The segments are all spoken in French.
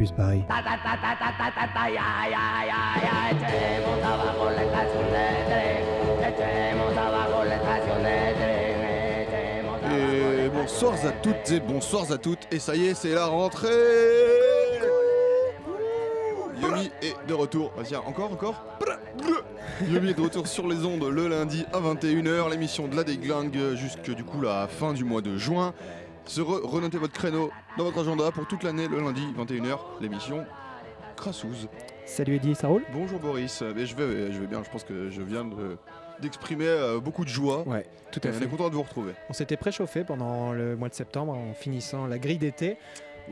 Campus Paris. Et bonsoir à toutes et bonsoirs à toutes. Et ça y est, c'est la rentrée Yomi est de retour. Vas-y, encore, encore Yomi est de retour sur les ondes le lundi à 21h. L'émission de la déglingue jusque du coup la fin du mois de juin. Se re- renotez votre créneau dans votre agenda pour toute l'année, le lundi 21h, l'émission Crassouz. Salut Eddie, ça roule? Bonjour Boris, Euh, mais je vais, je vais bien, je pense que je viens de- d'exprimer euh, beaucoup de joie. Ouais, tout à on fait. est content de vous retrouver. On s'était préchauffé pendant le mois de septembre en finissant la grille d'été.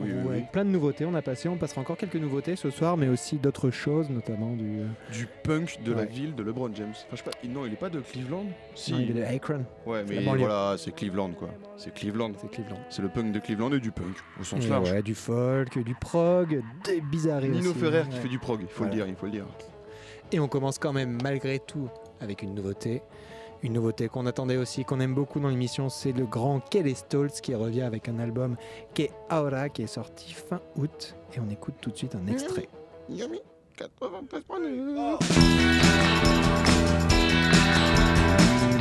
Oui, plein de nouveautés, on a passé, on passera encore quelques nouveautés ce soir, mais aussi d'autres choses, notamment du. euh, Du punk de la ville de LeBron James. Enfin, je sais pas, non, il est pas de Cleveland? Si. non, il est de Akron, Ouais, mais voilà, c'est Cleveland quoi. C'est Cleveland. c'est Cleveland. C'est le punk de Cleveland et du punk, au sens Et large. ouais, du folk, du prog, des bizarreries Nino aussi, Ferrer qui fait du prog, il faut Voilà. le dire, il faut le dire. Et on commence quand même malgré tout avec une nouveauté. Une nouveauté qu'on attendait aussi, qu'on aime beaucoup dans l'émission, c'est le grand Kelly Stoltz qui revient avec un album qui est Aura, qui est sorti fin août. Et on écoute tout de suite un extrait. Yami, 93.9.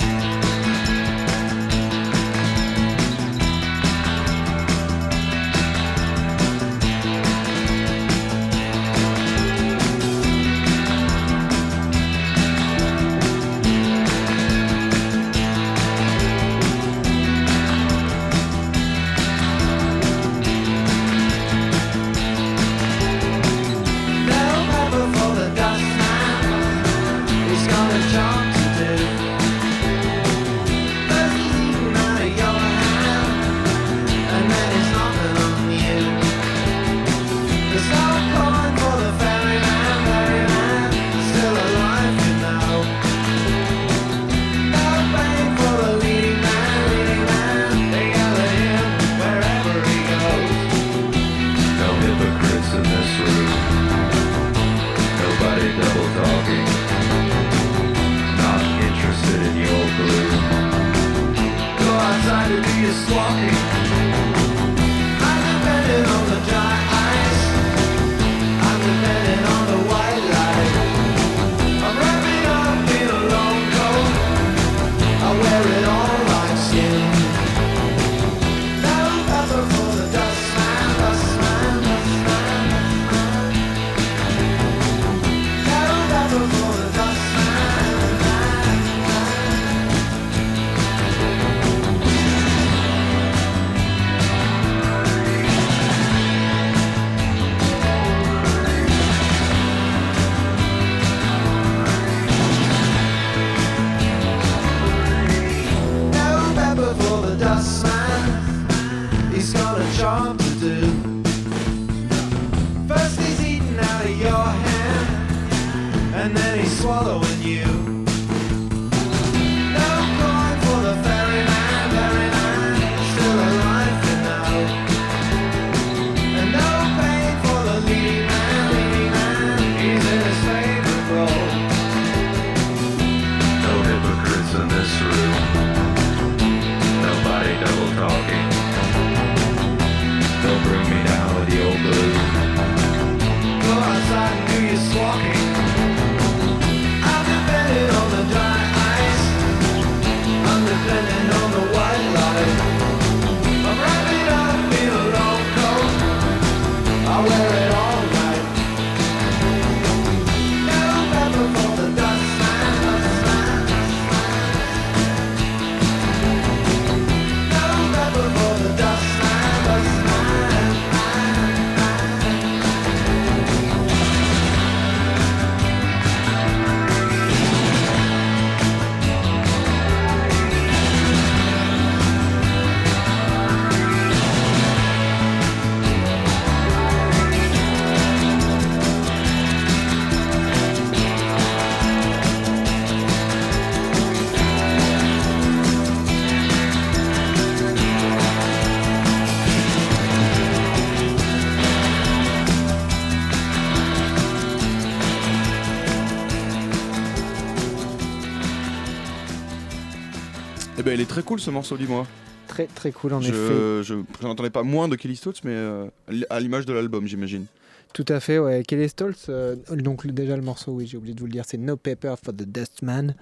bah, il est très cool ce morceau, dis-moi. Très très cool en effet. Je, je j'en entendais pas moins de Kelly Stoltz, mais euh, à l'image de l'album, j'imagine. Tout à fait, ouais. Kelly Stoltz, euh, donc déjà le morceau, oui, j'ai oublié de vous le dire, c'est No Paper for the Dustman.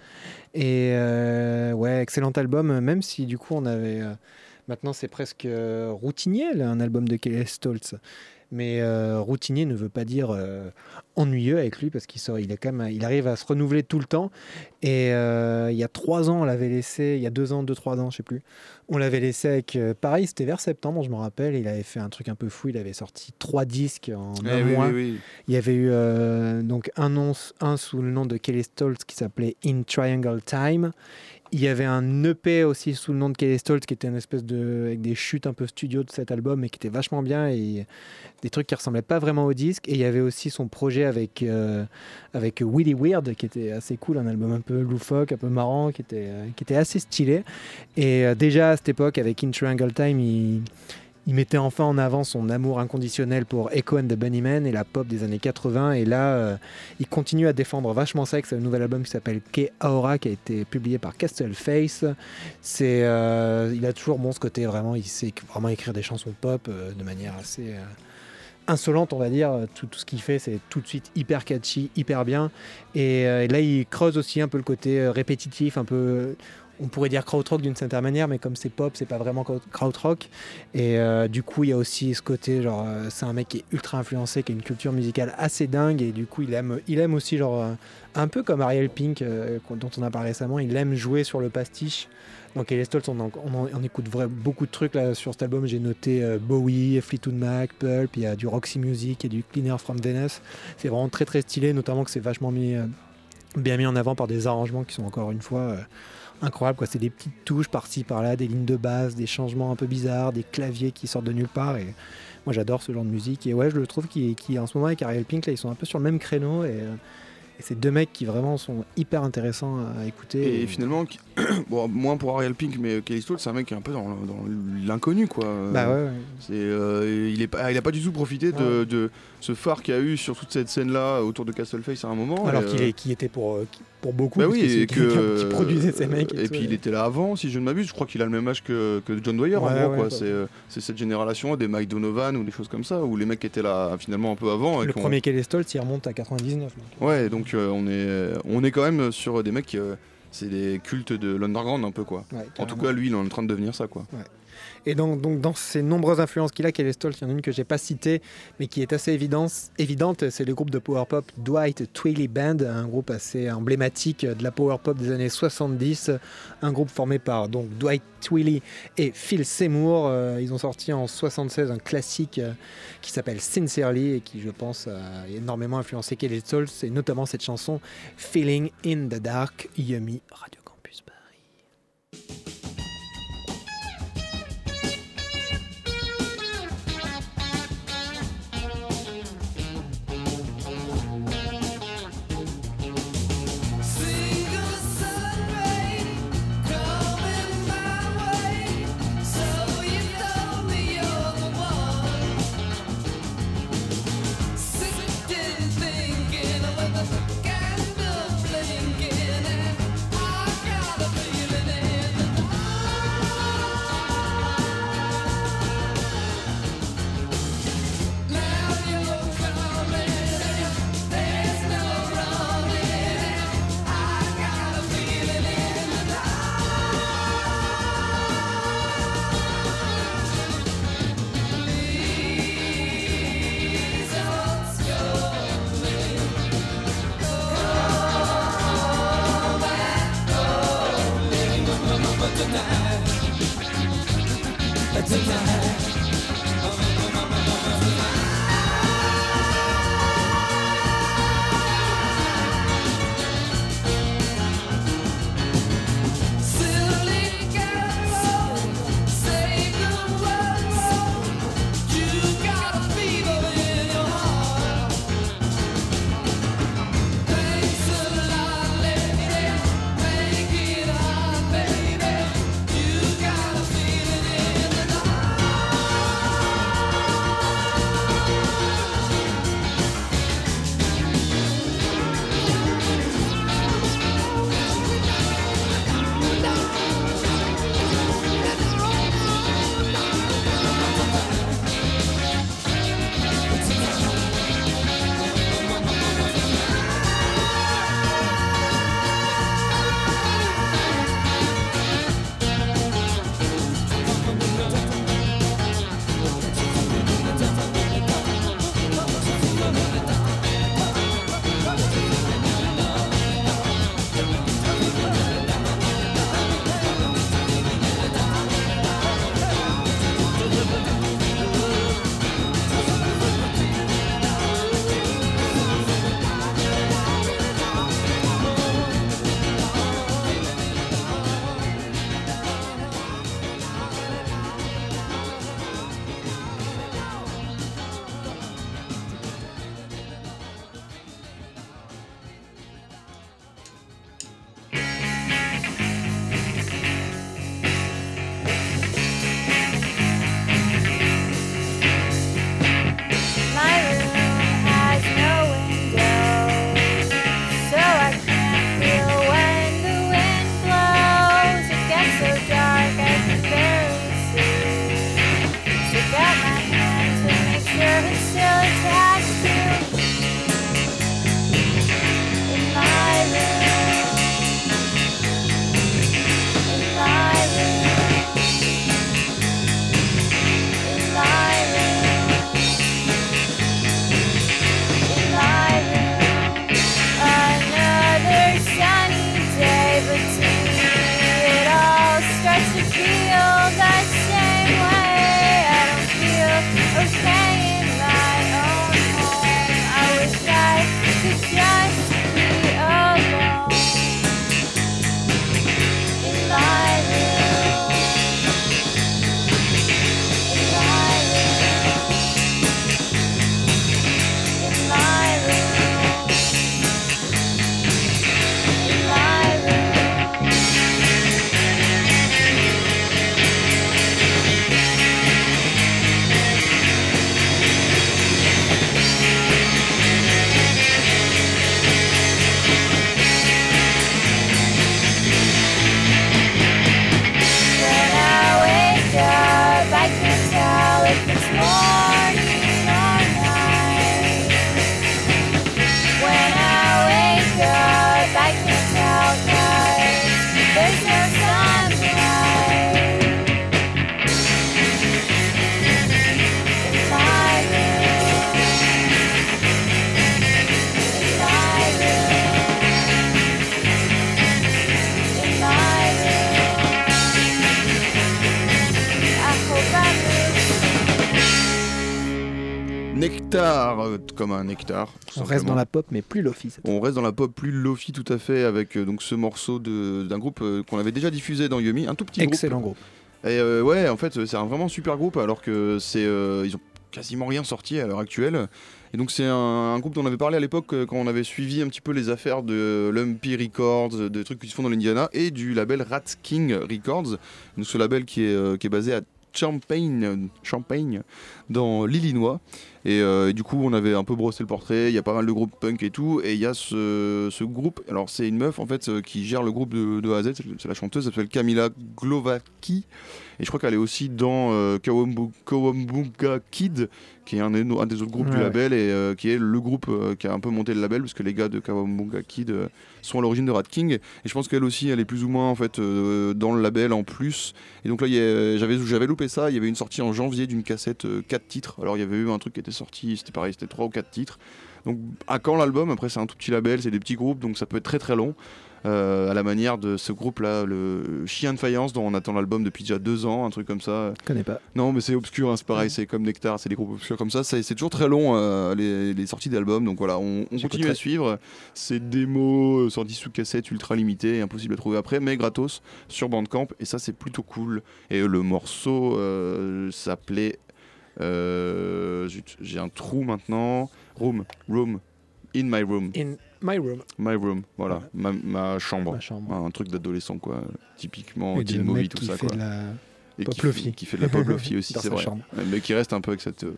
Et euh, ouais, excellent album, même si du coup on avait. maintenant c'est presque routinier, là, un album de Kelly Stoltz. Mais euh, routinier ne veut pas dire euh, ennuyeux avec lui parce qu'il sort, il, est quand même, il arrive à se renouveler tout le temps. Et euh, il y a trois ans, on l'avait laissé, il y a deux ans, deux, trois ans, je sais plus. On l'avait laissé avec, pareil, c'était vers septembre, je me rappelle. Il avait fait un truc un peu fou. Il avait sorti trois disques en un Eh oui, mois. oui, oui. Il y avait eu donc un, un sous le nom de Kelly Stoltz qui s'appelait In Triangle Time. Il y avait un EP aussi sous le nom de Kelly Stoltz qui était une espèce de avec des chutes un peu studio de cet album et qui était vachement bien et des trucs qui ressemblaient pas vraiment au disque. Et il y avait aussi son projet avec euh, avec Willy Weird qui était assez cool, un album un peu loufoque, un peu marrant, qui était euh, qui était assez stylé. Et euh, déjà à cette époque avec In Triangle Time, il il mettait enfin en avant son amour inconditionnel pour Echo and the Bunnymen et la pop des années 80. Et là, euh, il continue à défendre vachement ça avec un nouvel album qui s'appelle Ke Aora, qui a été publié par Castle Face. C'est, euh, il a toujours bon ce côté vraiment, il sait vraiment écrire des chansons pop euh, de manière assez insolente, on va dire. Tout, ce qu'il fait, c'est tout de suite hyper catchy, hyper bien. Et, et là, il creuse aussi un peu le côté répétitif, un peu. On pourrait dire krautrock d'une certaine manière, mais comme c'est pop, c'est pas vraiment kraut- krautrock. Et euh, du coup, il y a aussi ce côté, genre, euh, c'est un mec qui est ultra influencé, qui a une culture musicale assez dingue, et du coup, il aime, il aime aussi, genre, euh, un peu comme Ariel Pink, dont on a parlé récemment, il aime jouer sur le pastiche. Donc, Ellie Stoltz, on, écoute beaucoup de trucs sur cet album. J'ai noté Bowie, Fleetwood Mac, Pulp, il y a du Roxy Music et du Cleaner from Venice. C'est vraiment très très stylé, notamment que c'est vachement bien mis en avant par des arrangements qui sont encore une fois incroyables. quoi. C'est des petites touches par-ci par-là, des lignes de basse, des changements un peu bizarres, des claviers qui sortent de nulle part. Et moi j'adore ce genre de musique. Et ouais, je le trouve qui, qui en ce moment avec Ariel Pink, là, ils sont un peu sur le même créneau. Et, euh, et c'est deux mecs qui vraiment sont hyper intéressants à écouter. Et finalement, bon, moins pour Ariel Pink, mais Kelly Stoltz, c'est un mec qui est un peu dans, l'inconnu, quoi. Bah ouais, ouais. C'est, euh, il, est pas, il a pas du tout profité de, de ce phare qu'il y a eu sur toute cette scène-là autour de Castleface à un moment. Alors et, qu'il euh, est, qui était pour, euh, pour beaucoup, Bah oui, et que, qui produisait ces mecs. Et, tout, puis il était là avant, si je ne m'abuse. Je crois qu'il a le même âge que, que John Dwyer, en gros. ouais. C'est, euh, c'est cette génération des Mike Donovan ou des choses comme ça, où les mecs étaient là finalement un peu avant. et Le premier Kelly Stoltz, il remonte à 99. donc. Ouais, donc on, est, on est quand même sur des mecs, c'est des cultes de l'underground un peu, quoi. En tout cas, lui, il est en train de devenir ça, quoi. Et donc, dans ces nombreuses influences qu'il a, Kelly Stoltz, il y en a une que j'ai pas citée, mais qui est assez évidente, c'est le groupe de power pop Dwight Twilley Band, un groupe assez emblématique de la power pop des années 70, un groupe formé par donc Dwight Twilley et Phil Seymour. Euh, ils ont sorti en 76 un classique euh, qui s'appelle Sincerely et qui, je pense, a énormément influencé Kelly Stoltz, et notamment cette chanson Feeling in the Dark, Yummy Radio Campus Paris. Comme un nectar. On reste dans la pop, mais plus lofi. On reste dans la pop plus lofi tout à fait avec euh, donc ce morceau d'un groupe euh, qu'on avait déjà diffusé dans Yumi, un tout petit Excellent groupe. groupe. Et euh, ouais, en fait, c'est un vraiment super groupe alors que c'est ils ont quasiment rien sorti à l'heure actuelle. Et donc c'est un, un groupe dont on avait parlé à l'époque euh, quand on avait suivi un petit peu les affaires de Lumpy Records, des trucs qui se font dans l'Indiana et du label Rat King Records. Donc ce label qui est, qui est basé à Champaign dans l'Illinois. Et, euh, du coup, on avait un peu brossé le portrait. Il y a pas mal de groupes punk et tout. Et il y a ce, groupe. Alors, c'est une meuf en fait euh, qui gère le groupe de, de. C'est- la chanteuse. Elle s'appelle Camila Glovaki. Et je crois qu'elle est aussi dans euh, Kid, qui est un, des- un des autres groupes du Ouais, label et euh, qui est le groupe euh, qui a un peu monté le label, parce que les gars de Kawambunga Kid euh, sont à l'origine de Rat King. Et je pense qu'elle aussi, elle est plus ou moins en fait dans le label en plus. Et donc là, j'avais loupé ça. Il y avait une sortie en janvier d'une cassette 4 titres. Alors il y avait eu un truc qui était sorti, c'était pareil, c'était 3 ou 4 titres. Donc à quand l'album? Après, c'est un tout petit label, c'est des petits groupes, donc ça peut être très très long. Euh, à la manière de ce groupe-là, le Chien de Faïence, dont on attend l'album depuis déjà deux ans, un truc comme ça. Je connais pas. Non, mais c'est obscur, hein, c'est pareil, c'est comme Nectar, c'est des groupes obscurs comme ça. C'est c'est toujours très long, euh, les, les sorties d'albums. Donc voilà, on, on continue à suivre. C'est démos euh, sorties sous cassette, ultra limitées, impossible à trouver après, mais gratos sur Bandcamp. Et ça, c'est plutôt cool. Et le morceau euh, s'appelait. euh, J'ai un trou maintenant. Room, room, in my room, In my room, my room, voilà, ma, ma chambre. ma chambre. Un truc d'adolescent, quoi. Typiquement, Et de teen movie, tout qui ça, fait quoi. de la... Et Pop qui, fait- qui fait de la pop aussi, c'est vrai. chambre. Mais qui reste un peu avec cette, euh,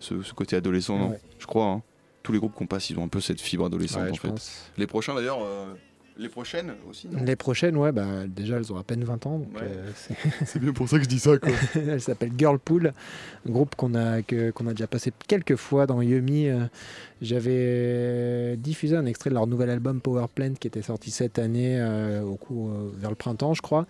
ce, ce côté adolescent, non. Je crois. hein. Tous les groupes qu'on passe, ils ont un peu cette fibre adolescente, Ouais, en fait. pense. Les prochains, d'ailleurs, euh, les prochaines aussi, non? Les prochaines, ouais, bah, déjà elles ont à peine 20 ans. Donc, Ouais. euh, c'est- bien pour ça que je dis ça, quoi. Elle s'appelle Girlpool, un groupe qu'on a, que- qu'on a déjà passé quelques fois dans Yumi. Euh, J'avais diffusé un extrait de leur nouvel album Power Plant qui était sorti cette année, euh, au coup, euh, vers le printemps, je crois.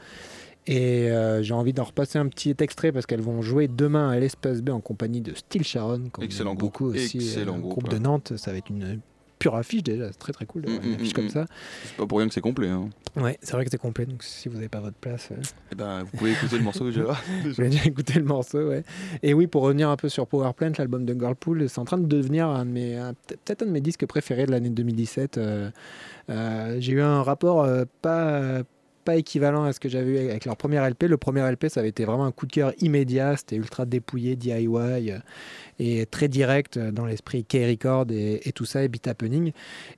Et euh, j'ai envie d'en repasser un petit extrait parce qu'elles vont jouer demain à l'Espace B en compagnie de Steel Sharon. Excellent aime groupe, beaucoup aussi. excellent groupe, groupe de Nantes, ça va être une pure affiche déjà, c'est très très cool d'avoir Mm, une mm, affiche mm, comme mm. ça. C'est pas pour rien que c'est complet. Hein. Ouais, c'est vrai que c'est complet, donc si vous n'avez pas votre place, euh, Eh ben, vous pouvez écouter le morceau déjà. Vous déjà écouté le morceau, ouais. Et oui, pour revenir un peu sur Power Plant, l'album de Girlpool, c'est en train de devenir un de mes, peut-être un de mes disques préférés de l'année 2017. Euh, euh, J'ai eu un rapport pas pas équivalent à ce que j'avais eu avec leur premier LP. Le premier LP, ça avait été vraiment un coup de cœur immédiat. C'était ultra dépouillé, DIY euh, et très direct euh, dans l'esprit K-Record et, et tout ça, et Beat Happening.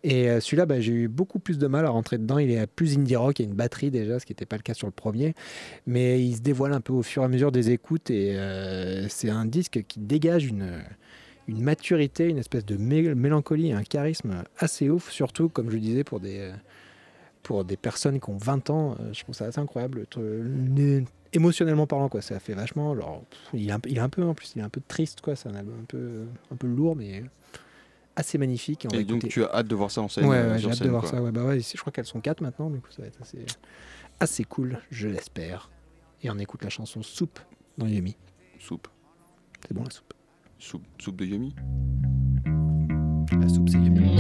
Et euh, celui-là, bah, j'ai eu beaucoup plus de mal à rentrer dedans. Il est plus indie rock, il y a une batterie déjà, ce qui n'était pas le cas sur le premier mais il se dévoile un peu au fur et à mesure des écoutes et c'est un disque qui dégage une, une maturité, une espèce de mé- mélancolie un charisme assez ouf, surtout comme je disais pour des, pour des personnes qui ont 20 ans, euh, je trouve ça assez incroyable. Euh, Émotionnellement parlant, quoi, ça fait vachement. Alors, il, est un, peu- il est un peu en plus, il est un peu triste, quoi. C'est un album un peu, un peu lourd, mais assez magnifique. Et on va Et donc, écouter- tu as hâte de voir ça en scène Ouais, euh, ouais, j'ai hâte de voir quoi. ça. Ouais, bah ouais, je crois qu'elles sont quatre maintenant, du coup ça va être assez, assez cool, je l'espère. Et on écoute la chanson Soupe dans Yumi. Soupe. C'est bon la soupe. Soupe, soupe de Yumi. La soupe c'est Yumi.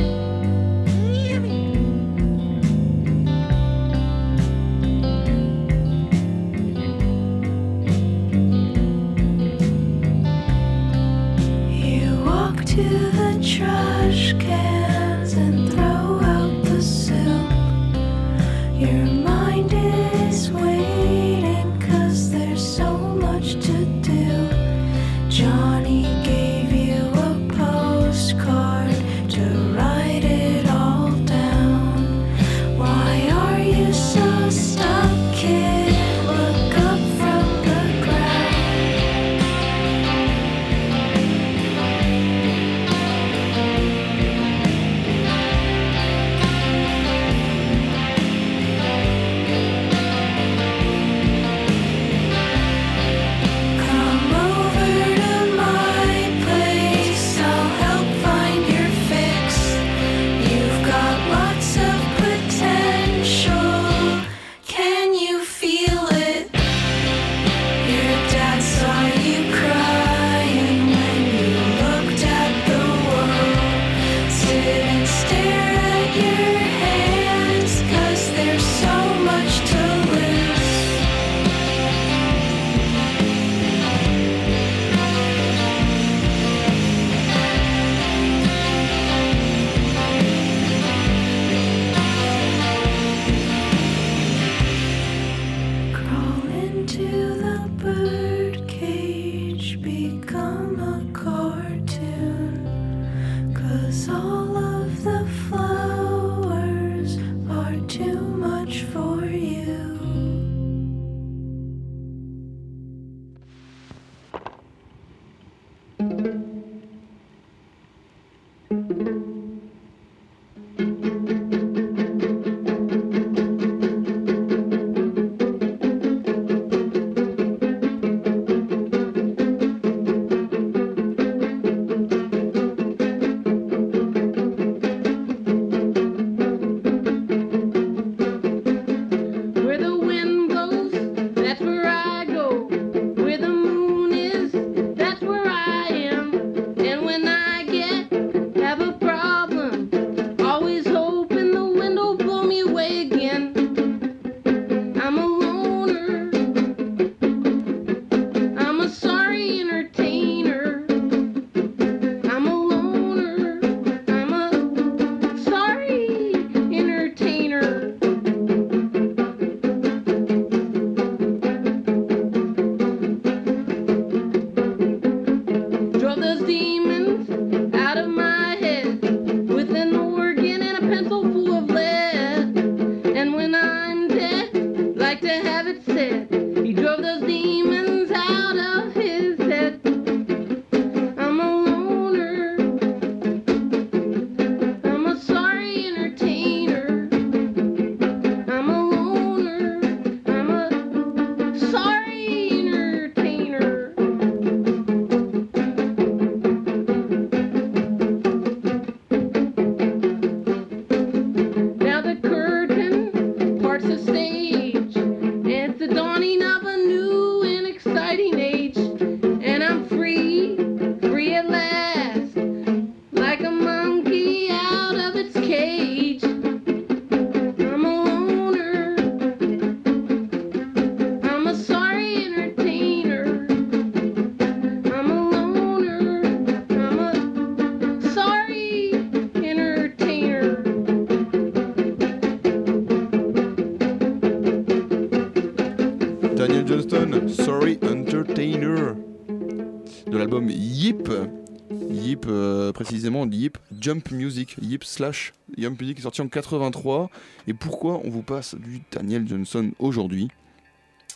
Précisément Yip Jump Music, Yip slash Jump Music est sorti en 83. Et pourquoi on vous passe du Daniel Johnson aujourd'hui?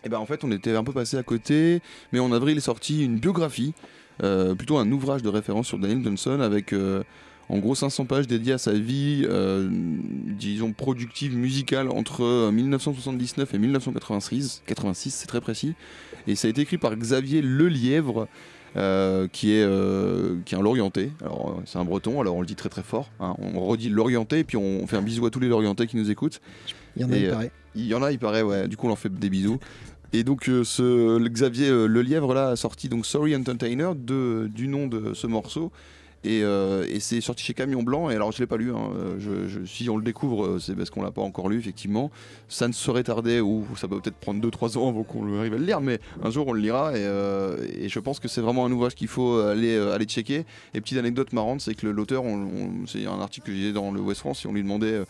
Et ben en fait, on était un peu passé à côté, mais en avril est sorti une biographie, euh, plutôt un ouvrage de référence sur Daniel Johnson avec euh, en gros 500 pages dédiées à sa vie, euh, disons productive musicale entre euh, 1979 et 1986, 86 c'est très précis, et ça a été écrit par Xavier Lelièvre. Euh, qui est euh, qui est un Lorientais. Alors euh, c'est un Breton, alors on le dit très très fort. hein. On redit Lorientais et puis on fait un bisou à tous les Lorientais qui nous écoutent. Il y en a, Et, il paraît. Il y en a, il paraît, ouais. Du coup, on leur fait des bisous. Et donc, euh, ce, Xavier euh, Lelièvre là a sorti donc Sorry Entertainer de, du nom de ce morceau. Et, euh, et c'est sorti chez Camion Blanc. Et alors, je l'ai pas lu. hein. Euh, si on le découvre, euh, c'est parce qu'on l'a pas encore lu, effectivement. Ça ne saurait tarder, ou ça peut peut-être prendre 2-3 ans avant qu'on arrive à le lire, mais un jour on le lira. Et, je pense que c'est vraiment un ouvrage qu'il faut aller, aller checker. Et petite anecdote marrante, c'est que l'auteur, c'est un article que j'ai dans le West France, et on lui demandait.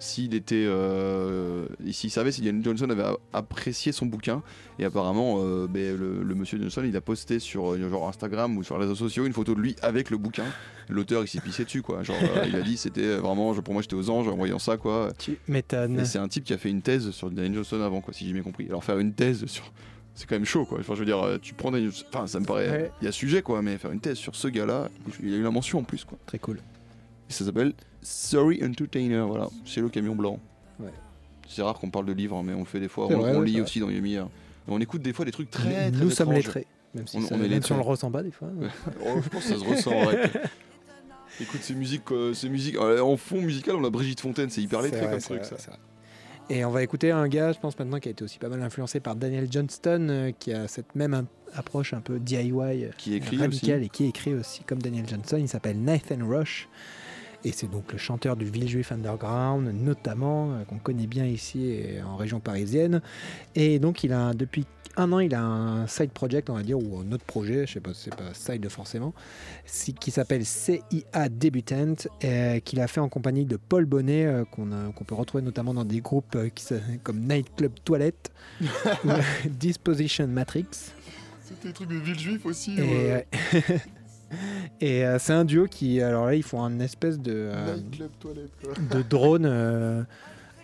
S'il était euh, s'il savait si Ian Johnson avait apprécié son bouquin. Et apparemment euh, ben, le, le monsieur Johnson il a posté sur euh, genre Instagram ou sur les réseaux sociaux une photo de lui avec le bouquin. L'auteur il s'est pissé dessus quoi. Genre euh, il a dit c'était vraiment pour moi j'étais aux anges en voyant ça quoi. Tu m'étonnes. c'est un type qui a fait une thèse sur Daniel Johnson avant quoi si j'ai bien compris. Alors faire une thèse sur c'est quand même chaud quoi. Enfin je veux dire tu prends Daniel Johnson- enfin ça me paraît Ouais. il y a sujet quoi mais faire une thèse sur ce gars là il y a eu la mention en plus quoi. Très cool. Et ça s'appelle Sorry Entertainer, voilà, chez le camion blanc. Ouais. C'est rare qu'on parle de livres, hein, mais on le fait des fois. C'est On, vrai, on ouais, lit c'est aussi dans Yumi. hein. On écoute des fois des trucs très, très Nous sommes lettrés. Même si, On- ça- on est même si lettrés. on le ressent pas des fois. Oh, je pense que ça se ressent. Écoute ces musiques, euh, ces musiques euh, en fond musical, on a Brigitte Fontaine, c'est hyper lettré C'est vrai, comme c'est truc vrai, ça. c'est. Et on va écouter un gars, je pense maintenant, qui a été aussi pas mal influencé par Daniel Johnston, euh, qui a cette même approche un peu DIY, euh, Qui écrit radicale aussi. et qui écrit aussi comme Daniel Johnson. Il s'appelle Nathan Rush. Et c'est donc le chanteur du Villejuif Underground, notamment, euh, qu'on connaît bien ici et en région parisienne. Et donc, il a, depuis un an, il a un side project, on va dire, ou un autre projet, je sais pas, c'est pas side forcément, qui s'appelle CIA Debutant, euh, qu'il a fait en compagnie de Paul Bonnet, euh, qu'on peut retrouver notamment dans des groupes euh, qui, comme Nightclub Toilette ou Disposition Matrix. C'était des trucs de Villejuif aussi. Et, euh, et euh, c'est un duo qui, alors là, ils font un espèce de, euh, Club Toilette quoi. de drone euh,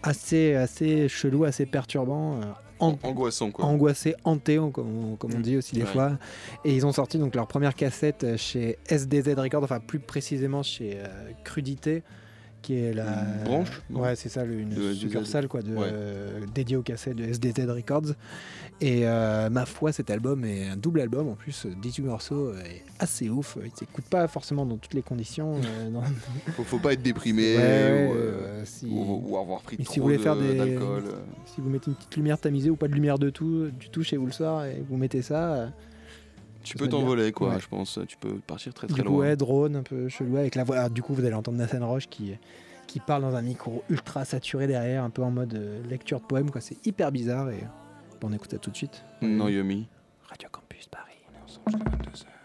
assez, assez chelou, assez perturbant. euh. an- Angoissant quoi. angoissé, hanté, comme on, comme on Mm. dit aussi des Ouais. fois. Et ils ont sorti donc leur première cassette chez SDZ Records, enfin plus précisément chez euh, Crudité, qui est la Une branche, non Ouais, c'est ça, le- une De SDZ. succursale quoi, de, Ouais. euh, dédiée aux cassettes de SDZ Records. Et euh, ma foi, cet album est un double album en plus, euh, 18 morceaux, euh, est assez ouf. Il s'écoute pas forcément dans toutes les conditions. euh, dans- Faut, faut pas être déprimé Ouais, ou, euh, euh, si- ou- ou avoir pris Mais trop si vous voulez de- faire des- d'alcool. euh. Si vous mettez une petite lumière tamisée ou pas de lumière de tout, du tout chez vous le soir et vous mettez ça, euh, Tu peux t'envoler quoi, Ouais. je pense. Tu peux partir très très du coup, loin. ouais, drone un peu chelou avec la voix. Alors, du coup, vous allez entendre Nathan Roche qui, qui parle dans un micro ultra saturé derrière, un peu en mode euh, lecture de poème. quoi. C'est hyper bizarre et on écoute ça tout de suite. Non, Yomi. Radio Campus Paris. on est ensemble jusqu'à 22h.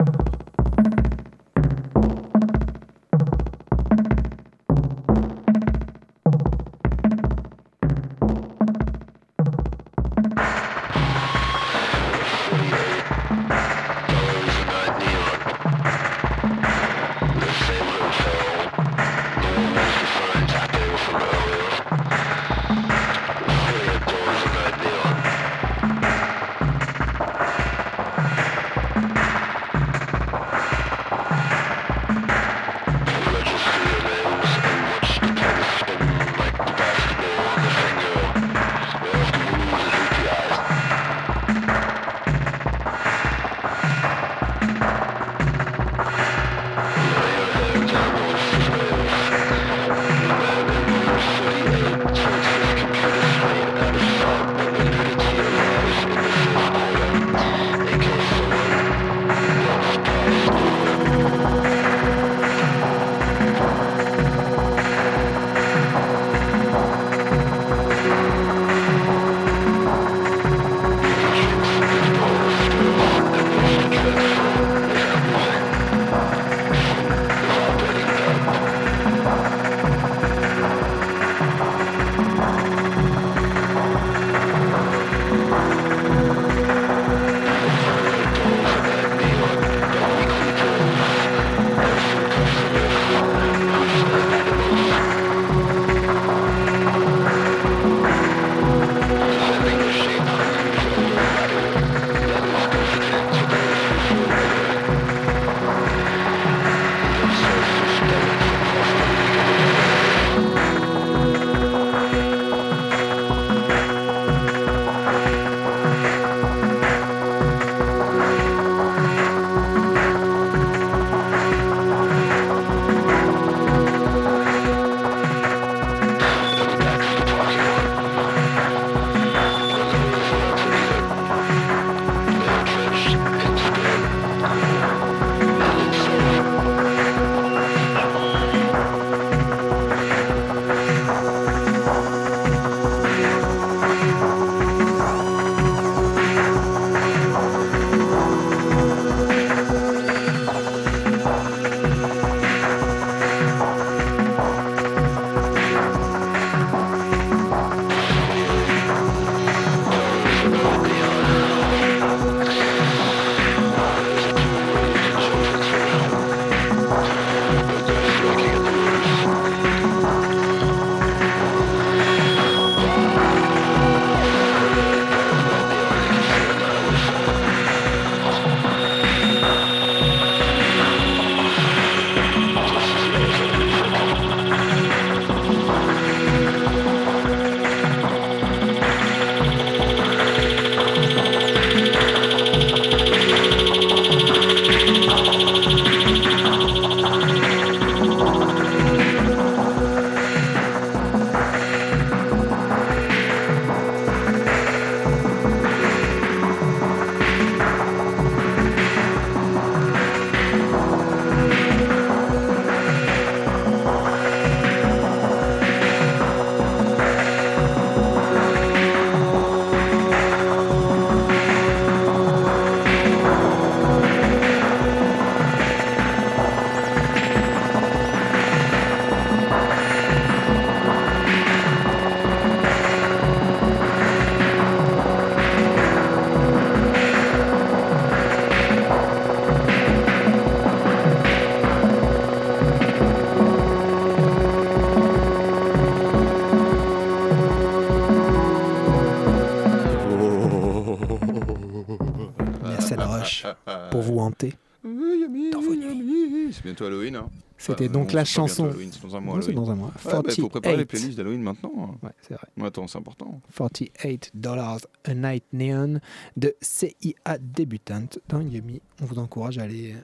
C'était Enfin, donc la chanson. Dans un mois. Non, dans un mois. Ouais, bah, faut préparer les 48. playlists d'Halloween maintenant. hein. Ouais, c'est vrai. Attends, c'est important. 48 Dollars a Night Neon de CIA débutante dans Yumi. On vous encourage à aller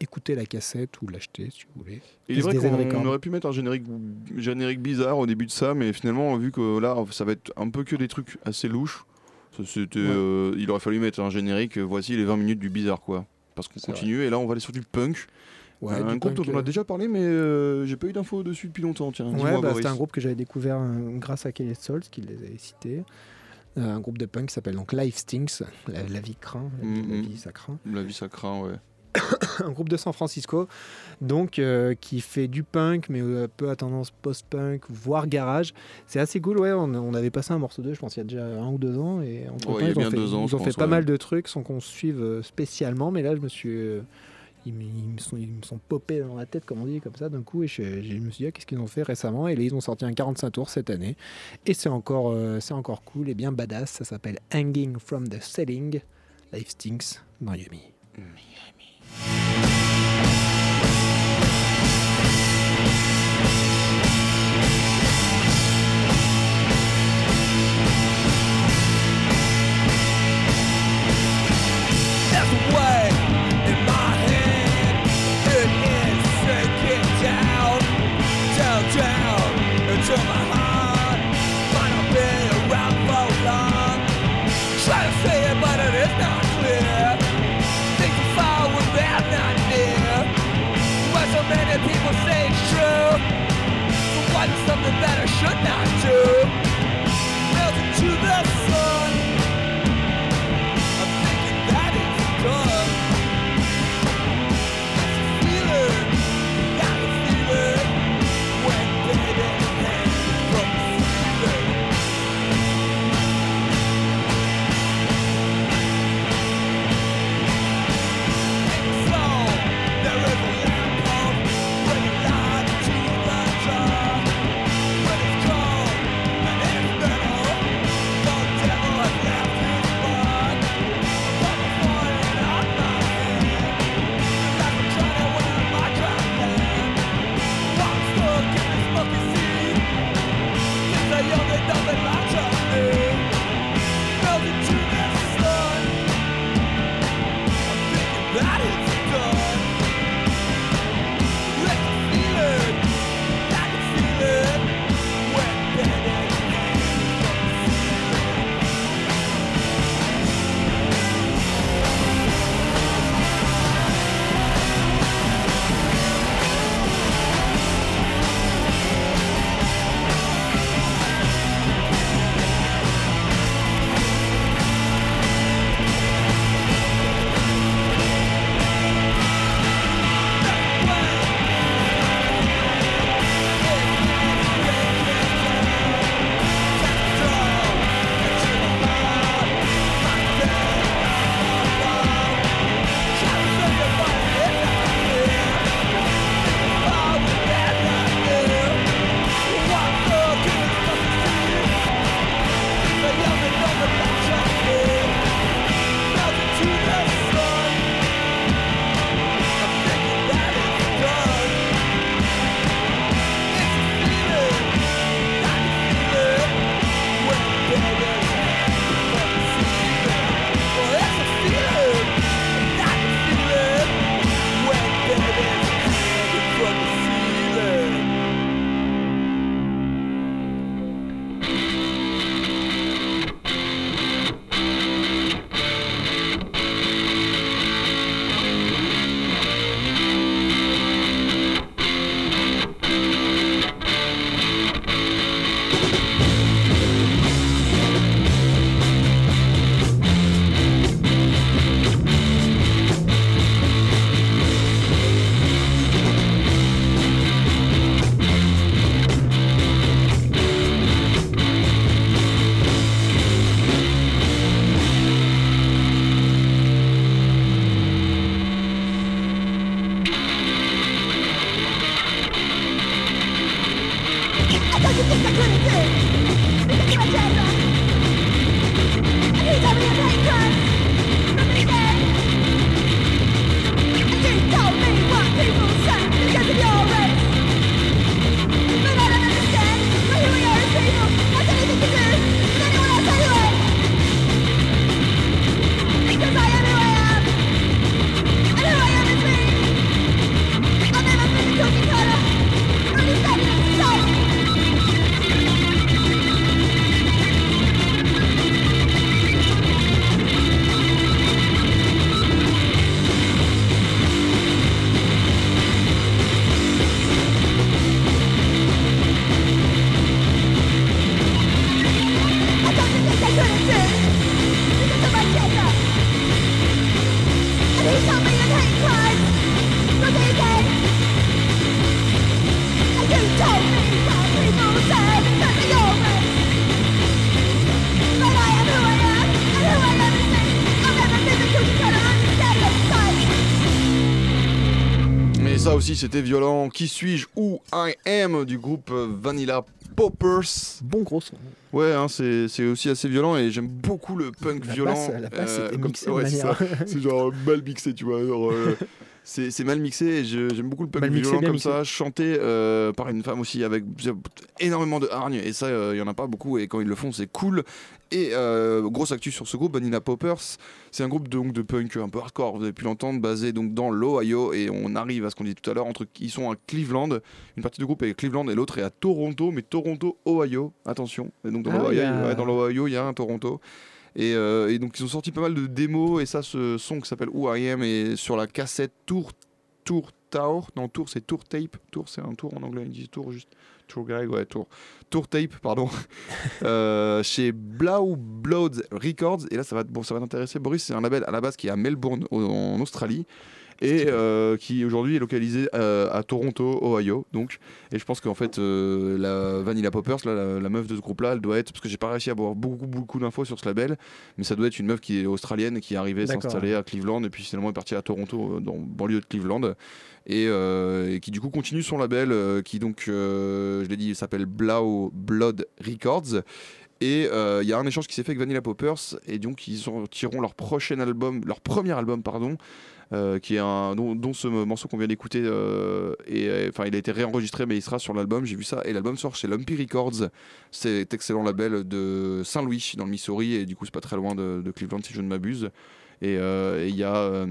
écouter la cassette ou l'acheter si vous voulez. Il est vrai qu'on aurait pu mettre un générique, générique bizarre au début de ça, mais finalement, vu que là, ça va être un peu que des trucs assez louches, Ouais. euh, il aurait fallu mettre un générique, euh, voici les 20 minutes du bizarre, quoi. Parce qu'on continue, et là, on va aller sur du punk. Ouais, un du groupe dont on a euh, déjà parlé, mais euh, j'ai pas eu d'infos dessus depuis longtemps. Tiens, Ouais, bah, c'était un groupe que j'avais découvert euh, grâce à Kelly Souls, qui les avait cités. Euh, un groupe de punk qui s'appelle donc Life Stinks, la, la vie craint, la, Mhm. vie ça craint. La vie, ça craint, ouais. un groupe de San Francisco, donc euh, qui fait du punk, mais euh, un peu à tendance post-punk, voire garage. C'est assez cool, ouais. On, on avait passé un morceau d'eux, je pense, il y a déjà un ou deux ans, et entre Ouais, il y a ils ont fait, ans, ils ont fait pas ouais. mal de trucs sans qu'on se suive euh, spécialement, mais là, je me suis. Ils, me- sont, ils me sont popés dans la tête, comme on dit, comme ça, d'un coup, et je, me suis dit, ah, qu'est-ce qu'ils ont fait récemment? Et là, ils ont sorti un 45 tours cette année, et c'est encore, euh, encore cool et bien badass. Ça s'appelle Hanging from the Ceiling, Life Stinks, dans Yumi. Way should not do. Aussi c'était violent. Qui suis-je Où I am du groupe Vanilla Poppers. Bon gros son. Ouais, hein, c'est aussi assez violent et j'aime beaucoup le punk La violent. la euh, comme ouais, c'est genre mal mixé, tu vois. genre, euh, c'est mal mixé j'aime beaucoup le punk mixé, violent comme mixé. ça, chanté euh, par une femme aussi avec énormément de hargne et ça, euh, il y en a pas beaucoup et quand ils le font, c'est cool. Et euh, grosse actu sur ce groupe, Vanilla Poppers, c'est un groupe donc de punk un peu hardcore, vous avez pu l'entendre, basé donc dans l'Ohio et on arrive à ce qu'on dit tout à l'heure entre ils sont à Cleveland, une partie du groupe est à Cleveland et l'autre est à Toronto, mais Toronto, Ohio, attention. Et donc dans Ah, l'Ohio, il ouais, l'Ohio, il y a un Toronto. Et, euh, et donc ils ont sorti pas mal de démos et ça ce son qui s'appelle Who I Am est sur la cassette Tour Tour Tour non Tour c'est Tour Tape. Tour c'est un tour en anglais ils disent Tour juste Tour Guy ouais Tour Tour Tape pardon. Euh, chez Blau Blood Records et là ça va bon ça va t'intéresser Boris c'est un label à la base qui est à Melbourne au- en Australie et euh, qui aujourd'hui est localisé euh, à Toronto, Ohio. Donc, et je pense qu'en fait, euh, la Vanilla Poppers, là, la, la meuf de ce groupe-là, elle doit être, parce que j'ai pas réussi à avoir beaucoup, beaucoup d'infos sur ce label, mais ça doit être une meuf qui est australienne qui est arrivée s'installer à Cleveland et puis finalement est partie à Toronto, dans banlieue de Cleveland, et, euh, et qui du coup continue son label, euh, qui donc, euh, je l'ai dit, s'appelle Blau Blood Records. Et il y a un échange qui s'est fait avec Vanilla Poppers, et donc ils sortiront leur prochain album, leur premier album, pardon, euh, qui est un dont, ce morceau qu'on vient d'écouter euh, et euh, enfin il a été réenregistré mais il sera sur l'album. J'ai vu ça. Et l'album sort chez Lumpy Records. C'est excellent label de Saint-Louis dans le Missouri. Et du coup c'est pas très loin de, Cleveland si je ne m'abuse. Et euh, il y a euh,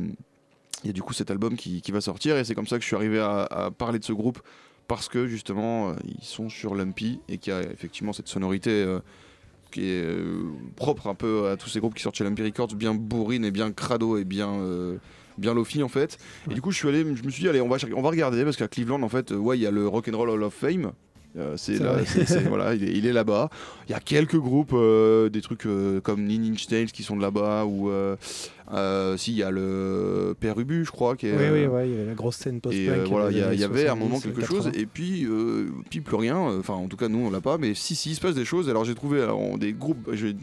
il y du coup cet album qui, va sortir. Et c'est comme ça que je suis arrivé à, parler de ce groupe. Parce que justement euh, ils sont sur Lumpy et qu'il y a effectivement cette sonorité euh, qui est euh, propre un peu à tous ces groupes qui sortent chez Lumpy Records, bien bourrine et bien crado et bien, euh, bien lofi en fait. Et du coup, je suis allé, je me suis dit, allez, on va, on va regarder parce qu'à Cleveland, en fait, ouais, il y a le Rock and Roll Hall of Fame. Euh, c'est voilà, il est, là-bas. Il y a quelques groupes, euh, des trucs euh, comme Nine Inch Nails qui sont de là-bas, ou si il y a le Père Ubu, je crois, qui est. Oui, oui, ouais, il y avait la grosse scène post-punk. et voilà, il y, avait à un moment 70, quelque chose, 80. et puis, puis plus rien. Enfin, en tout cas, nous, on l'a pas, mais si, si, il se passe des choses. Alors, j'ai trouvé alors, des groupes, j'ai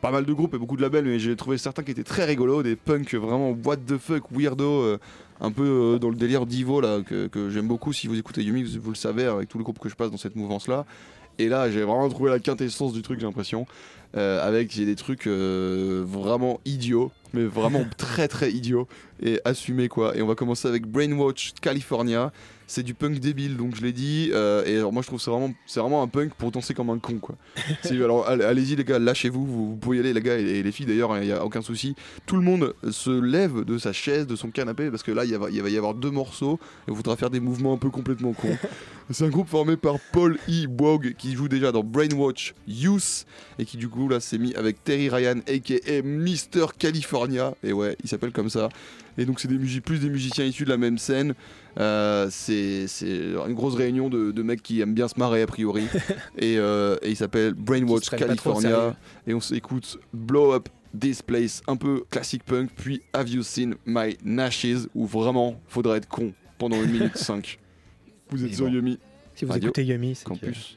pas mal de groupes et beaucoup de labels, mais j'ai trouvé certains qui étaient très rigolos, des punks vraiment what the fuck, weirdo, euh, un peu euh, dans le délire d'Ivo, là, que, que j'aime beaucoup. Si vous écoutez Yumi, vous, vous le savez, avec tous les groupes que je passe dans cette mouvance-là. Et là, j'ai vraiment trouvé la quintessence du truc, j'ai l'impression. Euh, avec des trucs vraiment idiots, mais vraiment très très idiots et assumés quoi. Et on va commencer avec Brainwatch California. C'est du punk débile, donc je l'ai dit. euh, et alors moi je trouve que c'est vraiment, c'est vraiment un punk pour danser comme un con quoi. Alors allez-y les gars, lâchez-vous, vous, vous pouvez y aller les gars et, et les filles d'ailleurs, il n'y a aucun souci. Tout le monde se lève de sa chaise, de son canapé, parce que là il y va, il va y avoir deux morceaux et on voudra faire des mouvements un peu complètement cons. c'est un groupe formé par Paul E. Wog qui joue déjà dans Brainwatch Youth et qui du coup là s'est mis avec Terry Ryan aka Mister California. Et ouais il s'appelle comme ça. Et donc c'est des plus des musiciens issus de la même scène. Euh, c'est une grosse réunion de, de mecs qui aiment bien se marrer a priori. Et, euh, et il s'appelle Brainwatch California. et on s'écoute Blow Up This Place un peu classique punk puis Have You Seen My Nashes où vraiment faudra être con pendant une minute 5 vous êtes sur bon. Yumi Si vous Radio écoutez Yumi, c'est que- Campus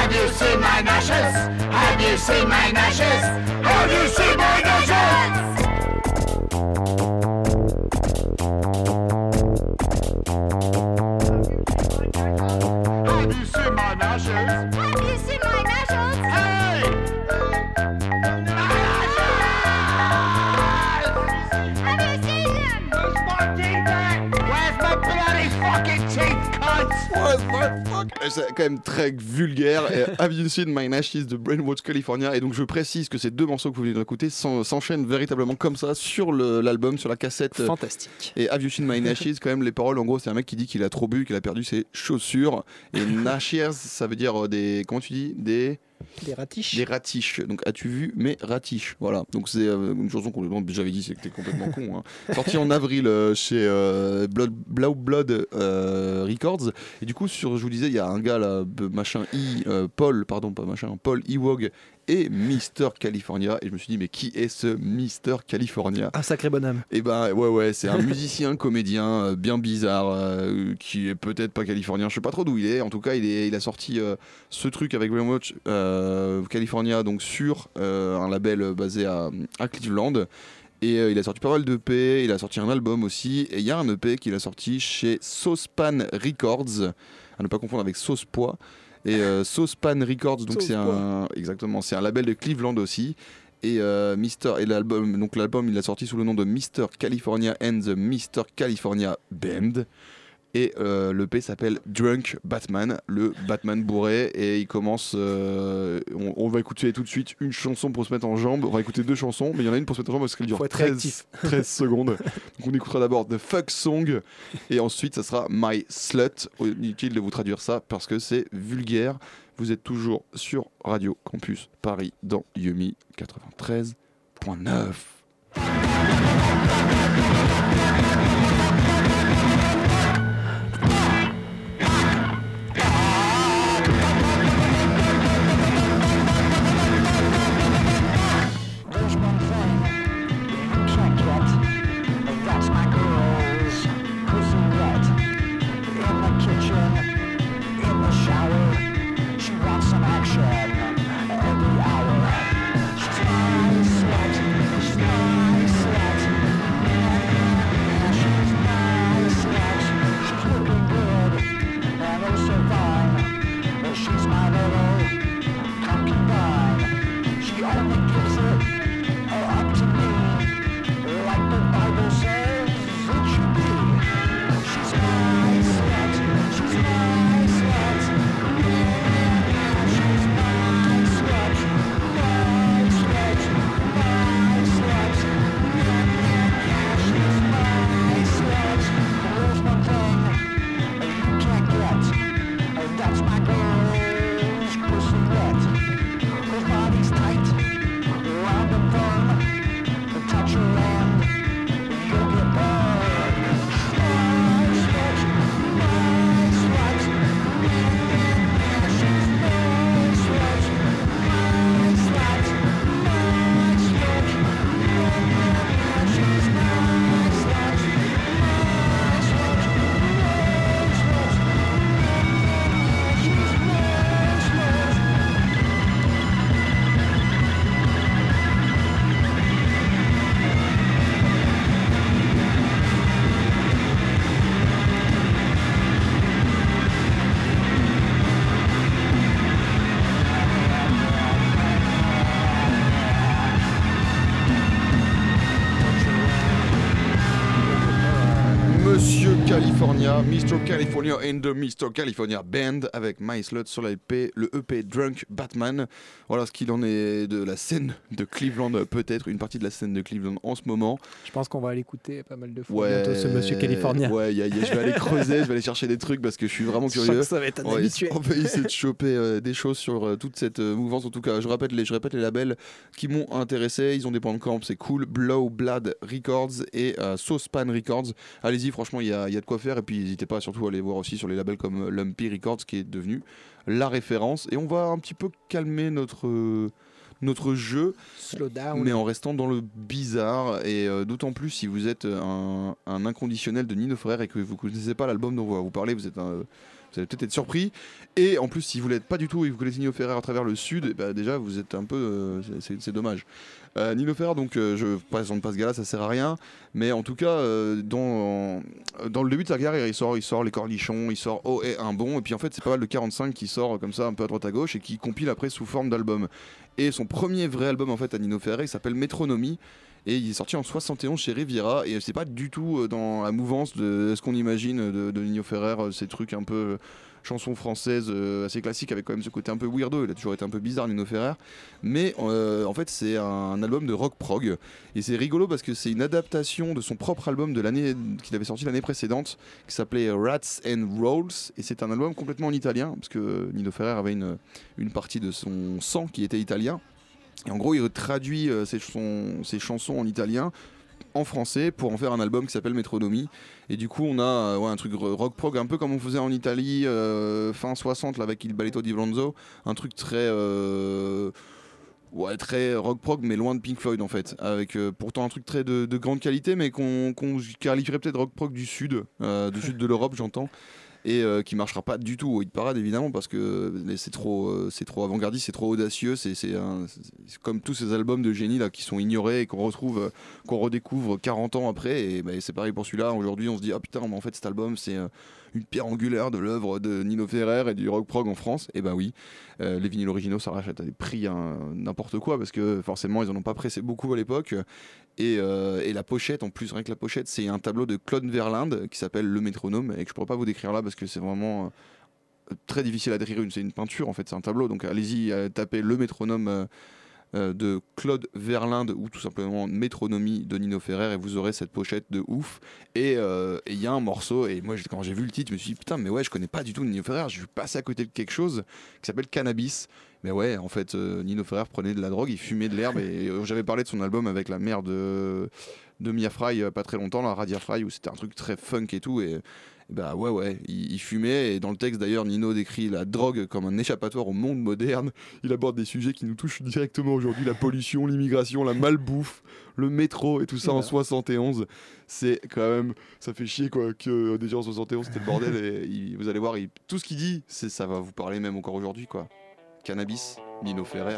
Have you seen my nashes? Have you seen my nashes? Have you seen my nashes? C'est quand même très vulgaire. Et Have You Seen My Nashes de Brainwash California. Et donc je précise que ces deux morceaux que vous venez d'écouter s'en- s'enchaînent véritablement comme ça sur l'album, sur la cassette. Fantastique. Et Have You Seen My Nashes, quand même, les paroles, en gros, c'est un mec qui dit qu'il a trop bu, qu'il a perdu ses chaussures. Et Nashes, ça veut dire euh, des. Comment tu dis? Des. Des ratiches. Des ratiches. Donc, as-tu vu mes ratiches? Voilà. Donc, c'est euh, une chanson qu'on j'avais dit, c'est que t'es complètement con. hein. Sorti en avril euh, chez euh, Blood, Blau Blood euh, Records. Et du coup, sur, je vous disais, il y a un gars là, machin I, euh, Paul, pardon, pas machin, Paul Ewog et Mister California. Et je me suis dit, mais qui est ce Mister California? Un sacré bonhomme. et ben ouais ouais c'est un musicien comédien euh, bien bizarre euh, qui est peut-être pas californien je sais pas trop d'où il est en tout cas il, est, il a sorti euh, ce truc avec Brainwatch euh, California donc sur un label basé à, à Cleveland et euh, il a sorti pas mal d'EP, il a sorti un album aussi, et il y a un EP qu'il a sorti chez Saucepan Records, à ne pas confondre avec Sauce Pois. Et euh, Saucepan Records, donc c'est un exactement, c'est un label de Cleveland aussi. Et euh, Mister et l'album, donc l'album, il a sorti sous le nom de Mister California and the Mister California Band. Et euh, l'EP s'appelle Drunk Batman, le Batman bourré. Et il commence. euh, on, on va écouter tout de suite une chanson pour se mettre en jambe. On va écouter deux chansons, mais il y en a une pour se mettre en jambe parce qu'elle dure Faut être 13, réactif. 13 secondes. Donc on écoutera d'abord The Fuck Song. Et ensuite, ça sera My Slut. Inutile de vous traduire ça parce que c'est vulgaire. Vous êtes toujours sur Radio Campus Paris dans Yumi 93.9. California, Mr. California and the Mr. California Band avec My Slut sur la EP, le EP Drunk Batman. Voilà ce qu'il en est de la scène de Cleveland, peut-être une partie de la scène de Cleveland en ce moment. Je pense qu'on va l'écouter pas mal de fois bientôt, ce monsieur Californien. Ouais, y a- y a- je vais aller creuser, je vais aller chercher des trucs parce que je suis vraiment Je sens curieux. que ça va être un On va habitué. essayer- On va essayer de choper euh, des choses sur euh, toute cette euh, mouvance. En tout cas, je répète les, je répète les labels qui m'ont intéressé. Ils ont des camp, c'est cool. Blow Blood Records et euh, Saucepan Records. Allez-y, franchement, il y a, il y a de quoi faire. Et puis, n'hésitez pas surtout à aller voir aussi sur les labels comme Lumpy Records, qui est devenu la référence. Et on va un petit peu calmer notre. notre jeu, Slow down. mais en restant dans le bizarre, et euh, d'autant plus si vous êtes un, un inconditionnel de Nino Ferrer et que vous ne connaissez pas l'album dont on va vous parler, vous êtes un, vous allez peut-être être surpris. Et en plus, si vous l'êtes pas du tout et que vous connaissez Nino Ferrer à travers le sud, eh ben, déjà vous êtes un peu. euh, c'est dommage. Euh, Nino Ferrer, donc euh, je présente pas ce gars-là, ça sert à rien. Mais en tout cas, euh, dans, le début de sa carrière, il sort, Les Cornichons, il sort Oh et un bon. Et puis en fait, c'est pas mal de 45 qui sort comme ça un peu à droite à gauche et qui compile après sous forme d'album. Et son premier vrai album en fait à Nino Ferrer, il s'appelle Métronomie. Et il est sorti en 71 chez Riviera. Et c'est pas du tout euh, dans la mouvance de ce qu'on imagine de, de Nino Ferrer, ces trucs un peu chansons françaises euh, assez classiques avec quand même ce côté un peu weirdo. Il a toujours été un peu bizarre, Nino Ferrer. Mais euh, en fait, c'est un album de rock prog. Et c'est rigolo parce que c'est une adaptation de son propre album de l'année qu'il avait sorti l'année précédente, qui s'appelait Rats and Rolls. Et c'est un album complètement en italien, parce que Nino Ferrer avait une, une partie de son sang qui était italien. Et en gros, il traduit euh, ses, ses chansons en italien en français pour en faire un album qui s'appelle Métronomie. Et du coup, on a euh, un truc ro- rock prog, un peu comme on faisait en Italie euh, fin 60 là, avec Il Balletto di Bronzo. Un truc très. euh, Ouais, très rock prog, mais loin de Pink Floyd en fait. Avec pourtant un truc très de, de grande qualité, mais qu'on qualifierait peut-être rock prog du sud, du sud de l'Europe, j'entends. Et euh, qui marchera pas du tout au hit parade évidemment parce que c'est trop, euh, c'est trop avant-gardiste, c'est trop audacieux. C'est comme tous ces albums de génie là qui sont ignorés et qu'on retrouve, euh, qu'on redécouvre 40 ans après. Et bah, c'est pareil pour celui-là. Aujourd'hui, on se dit ah putain, mais en fait cet album c'est euh, une pierre angulaire de l'œuvre de Nino Ferrer et du rock prog en France. Et bah oui, euh, les vinyles originaux ça rachète à des prix hein, n'importe quoi parce que forcément ils en ont pas pressé beaucoup à l'époque. Et, euh, la pochette, en plus, rien que la pochette, c'est un tableau de Claude Verlinde qui s'appelle Le Métronome et que je pourrais pas vous décrire là parce que c'est vraiment euh, très difficile à décrire. C'est une peinture en fait, c'est un tableau. Donc allez-y, tapez Le Métronome euh, de Claude Verlinde ou tout simplement Métronomie de Nino Ferrer et vous aurez cette pochette de ouf. Et euh, et il y a un morceau, et moi quand j'ai vu le titre, je me suis dit putain, mais ouais, je connais pas du tout Nino Ferrer, je suis passé à côté de quelque chose qui s'appelle Cannabis. Mais ouais, en fait, euh, Nino Ferrer prenait de la drogue, il fumait de l'herbe, et j'avais parlé de son album avec la mère de, de Mia Fry pas très longtemps, la Radia Fry, où c'était un truc très funk et tout, et bah ouais, ouais, il, il fumait, et dans le texte d'ailleurs, Nino décrit la drogue comme un échappatoire au monde moderne. Il aborde des sujets qui nous touchent directement aujourd'hui, la pollution, l'immigration, la malbouffe, le métro, et tout ça en 71. C'est quand même, ça fait chier quoi, que déjà en 71 c'était le bordel, et il- vous allez voir, il- tout ce qu'il dit, c'est ça va vous parler même encore aujourd'hui quoi. Cannabis, Nino Ferrer.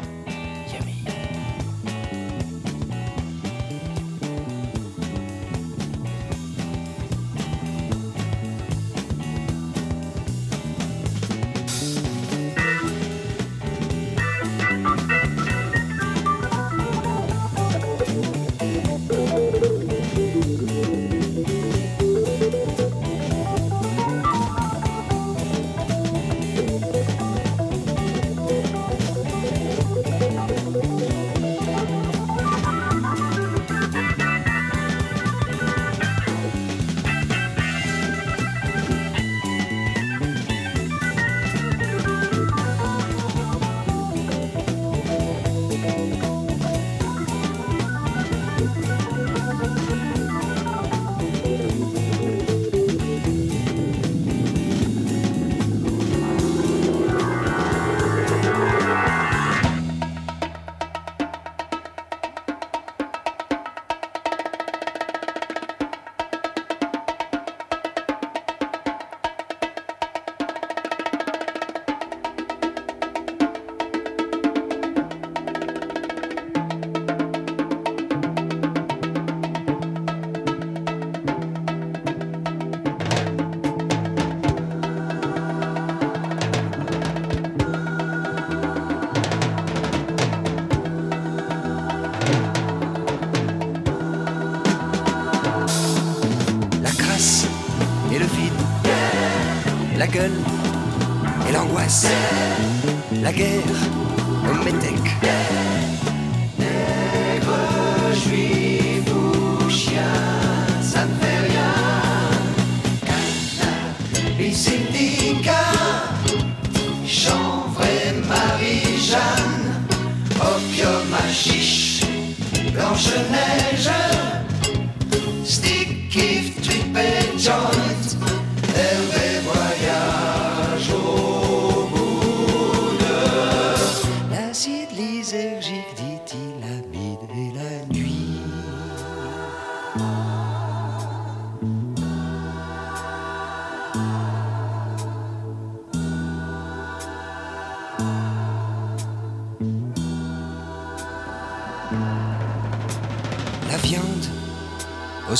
Et l'angoisse. La guerre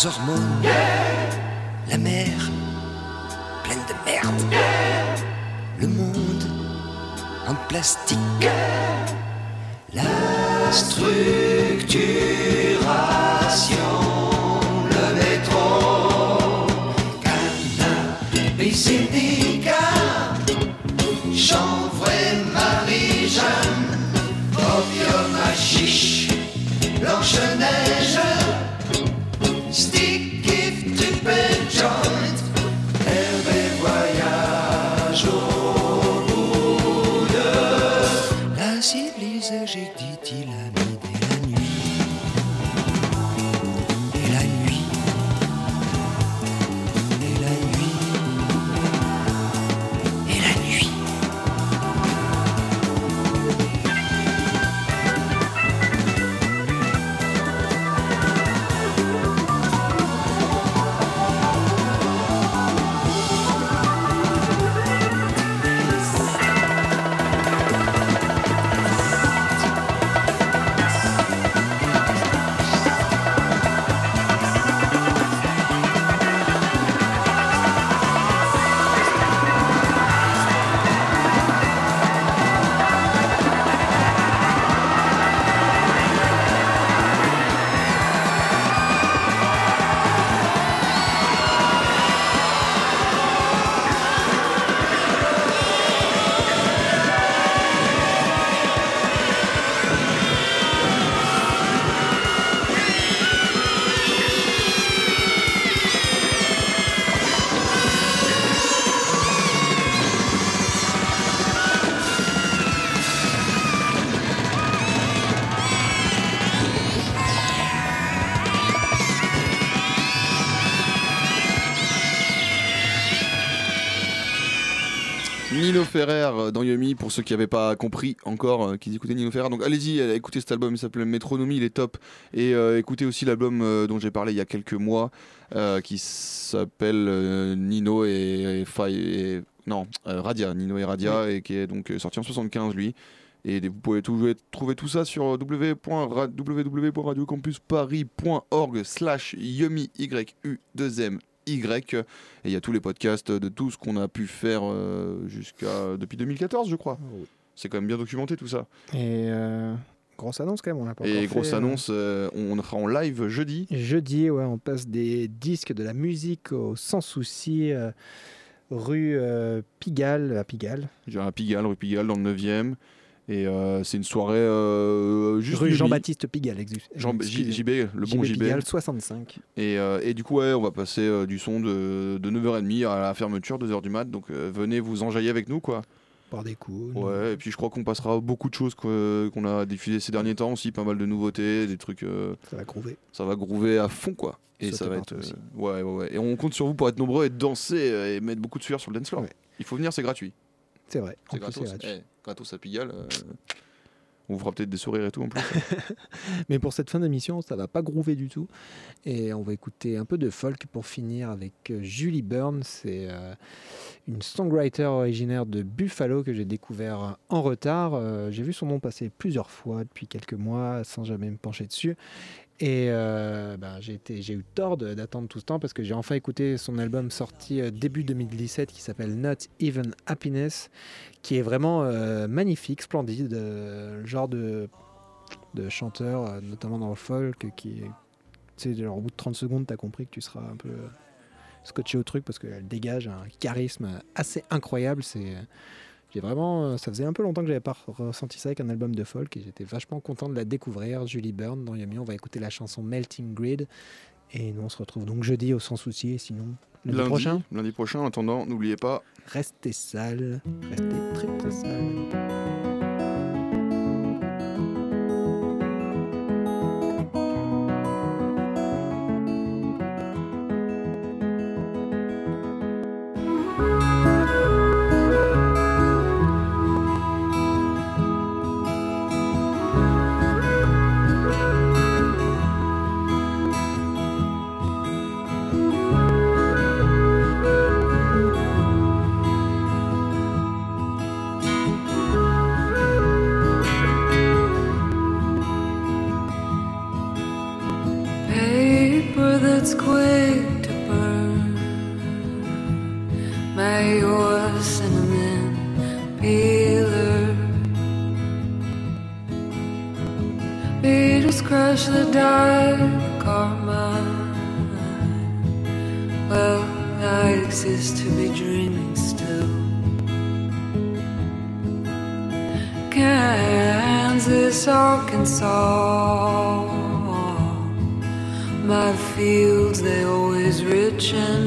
hormones, la mer pleine de merde, le monde en plastique, la structuration, Ferrer euh, dans Yumi, pour ceux qui n'avaient pas compris encore, euh, qui écoutaient Nino Ferrer. Donc allez-y, euh, écoutez cet album, il s'appelle Métronomie, il est top. Et écoutez aussi l'album dont j'ai parlé il y a quelques mois, qui s'appelle Nino et, et non, Radia, Nino et Radia, et qui est donc sorti en 75 lui. Et vous pouvez tout- trouver tout ça sur www.ra- www.radiocampusparis.org slash yumi y u 2 m y et il y a tous les podcasts de tout ce qu'on a pu faire euh, jusqu'à depuis 2014 je crois. C'est quand même bien documenté tout ça. Et euh, grosse annonce quand même, on l'a pas Et grosse fait, euh. annonce, euh, on sera en live jeudi. Jeudi, ouais, on passe des disques de la musique au Sans Souci, euh, rue euh, Pigalle, à Pigalle. J'ai un Pigalle, rue Pigalle dans le 9e. Et euh, c'est une soirée euh, juste rue. Jean-Baptiste Pigalle, Jean-. JB, le bon JB. Pigalle, 65. Et, euh, et du coup, ouais, on va passer euh, du son de, de 9h30 à la fermeture, 2h du mat. Donc euh, venez vous enjailler avec nous, quoi. Par des coups. Ouais, et puis je crois qu'on passera beaucoup de choses qu'on a diffusées ces derniers temps aussi, pas mal de nouveautés, des trucs. euh, Ça va groover. ça va groover à fond, quoi. Et Sauter ça va être. ouais, ouais, ouais. Et on compte sur vous pour être nombreux et danser et mettre beaucoup de sueur sur le dance floor. Ouais. Il faut venir, c'est gratuit. C'est vrai. C'est gratuit. Gratos à Pigalle. euh, on vous fera peut-être des sourires et tout en plus. Mais pour cette fin d'émission, ça va pas groover du tout. Et on va écouter un peu de folk pour finir avec euh, Julie Byrne. C'est euh, une songwriter originaire de Buffalo que j'ai découvert en retard. J'ai vu son nom passer plusieurs fois depuis quelques mois sans jamais me pencher dessus. Et euh, ben, j'ai eu tort d'attendre tout ce temps parce que j'ai enfin écouté son album sorti euh, début 2017 qui s'appelle Not Even Happiness, qui est vraiment euh, magnifique, splendide, le genre de, de chanteur, notamment dans le folk, qui est. genre au bout de 30 secondes, t'as compris que tu seras un peu scotché au truc parce qu'elle dégage un charisme assez incroyable. C'est j'ai vraiment, euh, ça faisait un peu longtemps que j'avais pas ressenti ça avec un album de folk et j'étais vachement content de la découvrir. Julie Byrne dans Yummy, on va écouter la chanson Melting Grid et nous on se retrouve donc jeudi au Sans Soucier. sinon lundi, lundi prochain. Lundi prochain. En attendant, n'oubliez pas. Restez sales, restez très très sales. that's quick to burn. May your cinnamon peeler beaters crush the dark karma. Well, I exist to be dreaming still. Kansas, Arkansas. kitchen